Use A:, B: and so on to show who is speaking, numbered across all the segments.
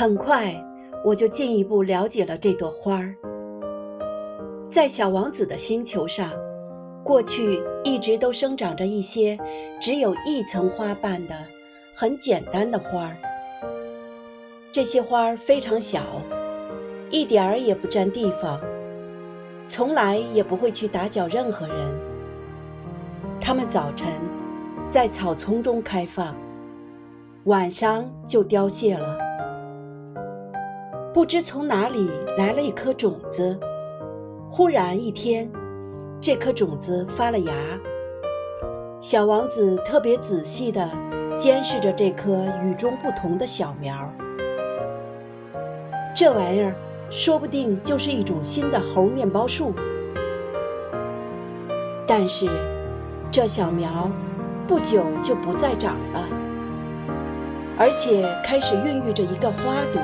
A: 很快，我就进一步了解了这朵花儿。在小王子的星球上，过去一直都生长着一些只有一层花瓣的很简单的花儿。这些花儿非常小，一点儿也不占地方，从来也不会去打搅任何人。它们早晨在草丛中开放，晚上就凋谢了。不知从哪里来了一颗种子。忽然一天，这颗种子发了芽。小王子特别仔细地监视着这颗与众不同的小苗。这玩意儿说不定就是一种新的猴面包树。但是，这小苗不久就不再长了，而且开始孕育着一个花朵。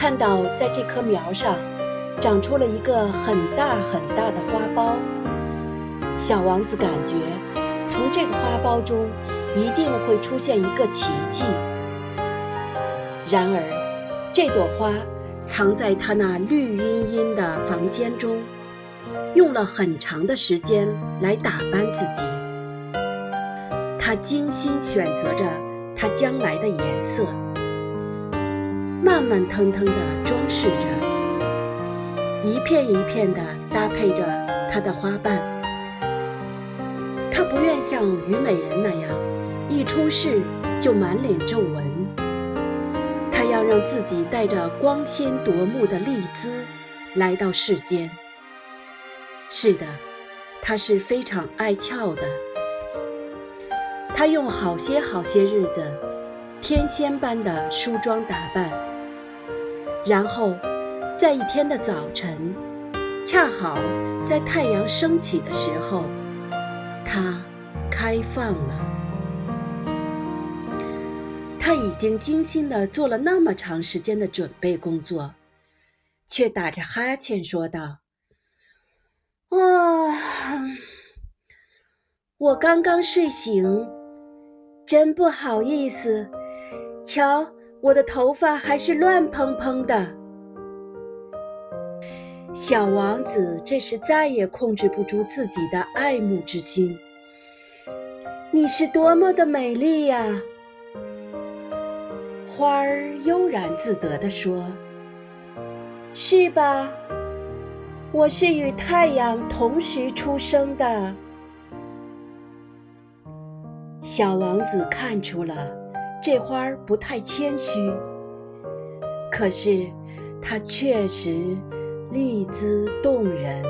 A: 看到在这棵苗上。长出了一个很大很大的花苞，小王子感觉从这个花苞中一定会出现一个奇迹。然而，这朵花藏在他那绿茵茵的房间中，用了很长的时间来打扮自己。他精心选择着它将来的颜色，慢慢腾腾地装饰着。一片一片地搭配着它的花瓣。他不愿像虞美人那样，一出世就满脸皱纹。他要让自己带着光鲜夺目的丽姿来到世间。是的，他是非常爱俏的。他用好些好些日子，天仙般的梳妆打扮，然后。在一天的早晨，恰好在太阳升起的时候，它开放了。他已经精心的做了那么长时间的准备工作，却打着哈欠说道：“啊，我刚刚睡醒，真不好意思。瞧，我的头发还是乱蓬蓬的。”小王子这时再也控制不住自己的爱慕之心。你是多么的美丽呀！花儿悠然自得地说：“是吧？我是与太阳同时出生的。”小王子看出了这花儿不太谦虚，可是它确实。丽姿动人。